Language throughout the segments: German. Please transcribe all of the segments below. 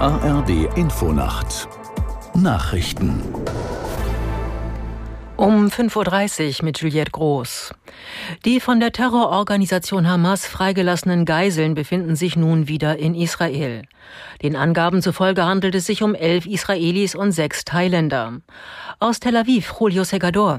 ARD Infonacht Nachrichten um 5.30 Uhr mit Juliette Groß. Die von der Terrororganisation Hamas freigelassenen Geiseln befinden sich nun wieder in Israel. Den Angaben zufolge handelt es sich um elf Israelis und sechs Thailänder. Aus Tel Aviv, Julio Segador.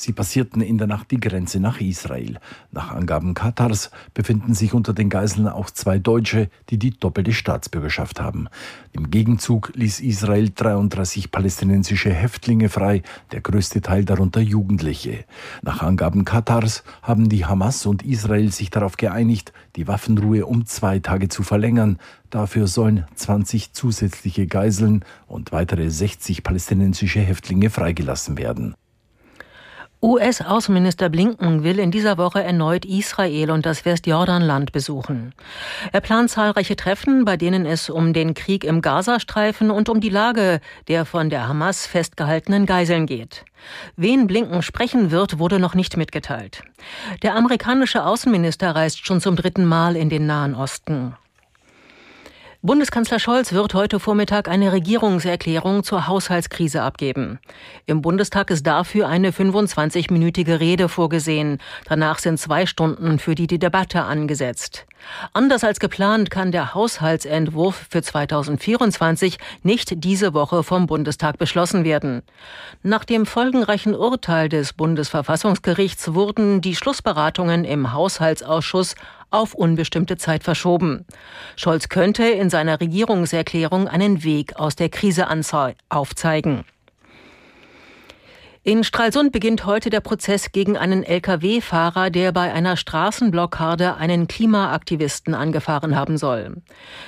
Sie passierten in der Nacht die Grenze nach Israel. Nach Angaben Katars befinden sich unter den Geiseln auch zwei Deutsche, die die doppelte Staatsbürgerschaft haben. Im Gegenzug ließ Israel 33 palästinensische Häftlinge frei, der größte Teil darunter Jugendliche. Nach Angaben Katars haben die Hamas und Israel sich darauf geeinigt, die Waffenruhe um zwei Tage zu verlängern. Dafür sollen 20 zusätzliche Geiseln und weitere 60 palästinensische Häftlinge freigelassen werden. US-Außenminister Blinken will in dieser Woche erneut Israel und das Westjordanland besuchen. Er plant zahlreiche Treffen, bei denen es um den Krieg im Gazastreifen und um die Lage der von der Hamas festgehaltenen Geiseln geht. Wen Blinken sprechen wird, wurde noch nicht mitgeteilt. Der amerikanische Außenminister reist schon zum dritten Mal in den Nahen Osten. Bundeskanzler Scholz wird heute Vormittag eine Regierungserklärung zur Haushaltskrise abgeben. Im Bundestag ist dafür eine 25-minütige Rede vorgesehen. Danach sind zwei Stunden für die Debatte angesetzt. Anders als geplant kann der Haushaltsentwurf für 2024 nicht diese Woche vom Bundestag beschlossen werden. Nach dem folgenreichen Urteil des Bundesverfassungsgerichts wurden die Schlussberatungen im Haushaltsausschuss auf unbestimmte Zeit verschoben. Scholz könnte in seiner Regierungserklärung einen Weg aus der Krise aufzeigen. In Stralsund beginnt heute der Prozess gegen einen Lkw-Fahrer, der bei einer Straßenblockade einen Klimaaktivisten angefahren haben soll.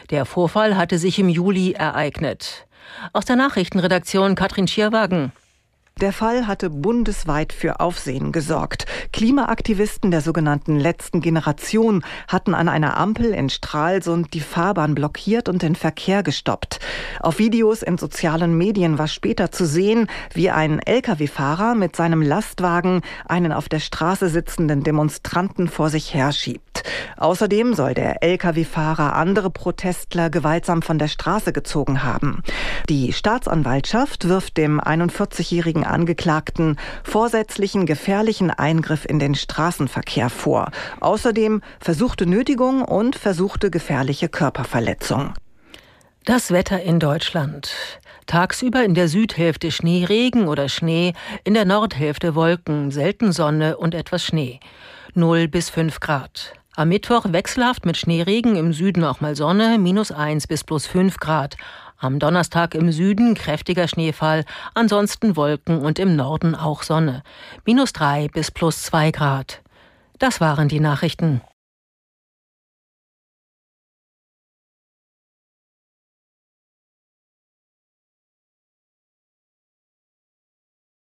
Der Vorfall hatte sich im Juli ereignet. Aus der Nachrichtenredaktion Katrin Schierwagen. Der Fall hatte bundesweit für Aufsehen gesorgt. Klimaaktivisten der sogenannten letzten Generation hatten an einer Ampel in Stralsund die Fahrbahn blockiert und den Verkehr gestoppt. Auf Videos in sozialen Medien war später zu sehen, wie ein Lkw-Fahrer mit seinem Lastwagen einen auf der Straße sitzenden Demonstranten vor sich herschiebt. Außerdem soll der Lkw-Fahrer andere Protestler gewaltsam von der Straße gezogen haben. Die Staatsanwaltschaft wirft dem 41-jährigen Angeklagten vorsätzlichen gefährlichen Eingriff in den Straßenverkehr vor. Außerdem versuchte Nötigung und versuchte gefährliche Körperverletzung. Das Wetter in Deutschland. Tagsüber in der Südhälfte Schneeregen oder Schnee, in der Nordhälfte Wolken, selten Sonne und etwas Schnee. 0 bis 5 Grad. Am Mittwoch wechselhaft mit Schneeregen, im Süden auch mal Sonne, minus 1 bis plus 5 Grad. Am Donnerstag im Süden kräftiger Schneefall, ansonsten Wolken und im Norden auch Sonne. Minus 3 bis plus 2 Grad. Das waren die Nachrichten.